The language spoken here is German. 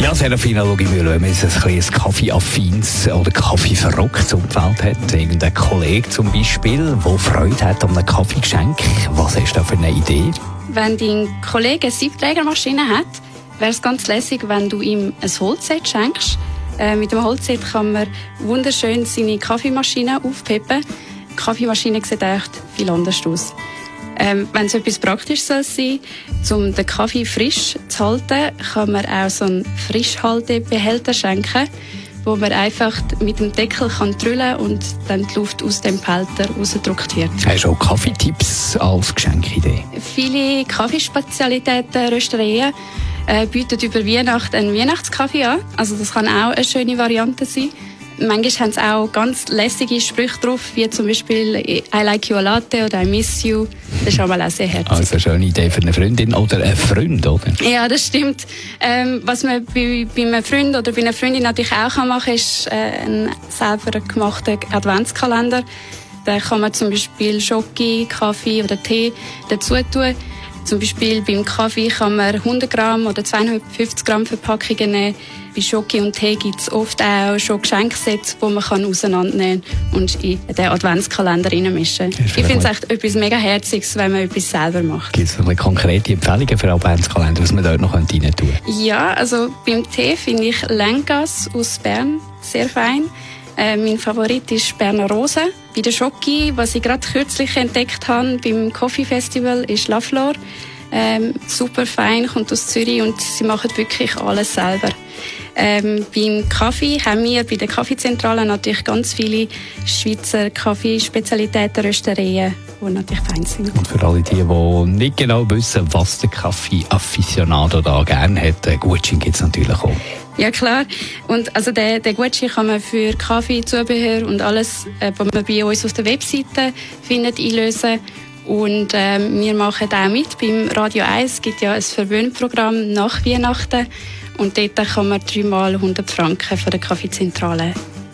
ja, Serafina Logimüller, wenn man jetzt ein kleines Kaffeeaffins oder Kaffeeverrücktes Umfeld hat, irgendein Kollege zum Beispiel, der Freude hat an einem Kaffeegeschenk, was hast du da für eine Idee? Wenn dein Kollege eine Siebträgermaschine hat, wäre es ganz lässig, wenn du ihm ein Holzset schenkst. Äh, mit dem Holzset kann man wunderschön seine Kaffeemaschine aufpeppen. Die Kaffeemaschine sieht echt viel anders aus. Ähm, Wenn es etwas Praktisches soll sein um den Kaffee frisch zu halten, kann man auch so einen Frischhaltebehälter schenken, wo man einfach mit dem Deckel kann drüllen und dann die Luft aus dem Behälter rausgedrückt wird. Hast du auch Kaffeetipps als Geschenkidee? Viele Kaffeespezialitäten, Rösterien äh, bieten über Weihnachten einen Weihnachtskaffee an. Also das kann auch eine schöne Variante sein. Manchmal haben sie auch ganz lässige Sprüche drauf, wie zum Beispiel I like you a latte oder I miss you. Das ist auch mal auch sehr herzig. Also eine schöne Idee für eine Freundin oder einen Freund, oder? Ja, das stimmt. Ähm, was man bei, bei einem Freund oder bei einer Freundin natürlich auch machen kann, ist äh, ein selber gemachter Adventskalender. Da kann man zum Beispiel Schoki, Kaffee oder Tee dazu tun. Zum Beispiel beim Kaffee kann man 100 Gramm oder 250 Gramm Verpackungen nehmen. Bei Schoki und Tee gibt es oft auch schon Geschenksets, die man kann auseinandernehmen und in den Adventskalender reinmischen kann. Ich finde es echt etwas mega Herziges, wenn man etwas selber macht. Gibt es konkrete Empfehlungen für Adventskalender, was man dort noch rein tun könnte? Ja, also beim Tee finde ich Lengas aus Bern sehr fein. Äh, mein Favorit ist Berner Rose. Bei der Schoki, was ich gerade kürzlich entdeckt habe beim Coffee Festival, ist La Flor. Ähm, super fein, kommt aus Zürich und sie machen wirklich alles selber. Ähm, beim Kaffee haben wir bei der Kaffeezentrale natürlich ganz viele Schweizer Kaffeespezialitäten, Rösterien, die natürlich fein sind. Und für alle die, die nicht genau wissen, was der Kaffee-Afficionado da gerne hat, Gutschein gibt es natürlich auch. Ja klar. Und also den, den Gutschein kann man für Kaffee, Zubehör und alles, äh, was man bei uns auf der Webseite findet, einlösen. Und ähm, wir machen auch mit. Beim Radio 1 es gibt ja ein Verwöhnprogramm nach Weihnachten. Und dort kann man dreimal 100 Franken von der Kaffeezentrale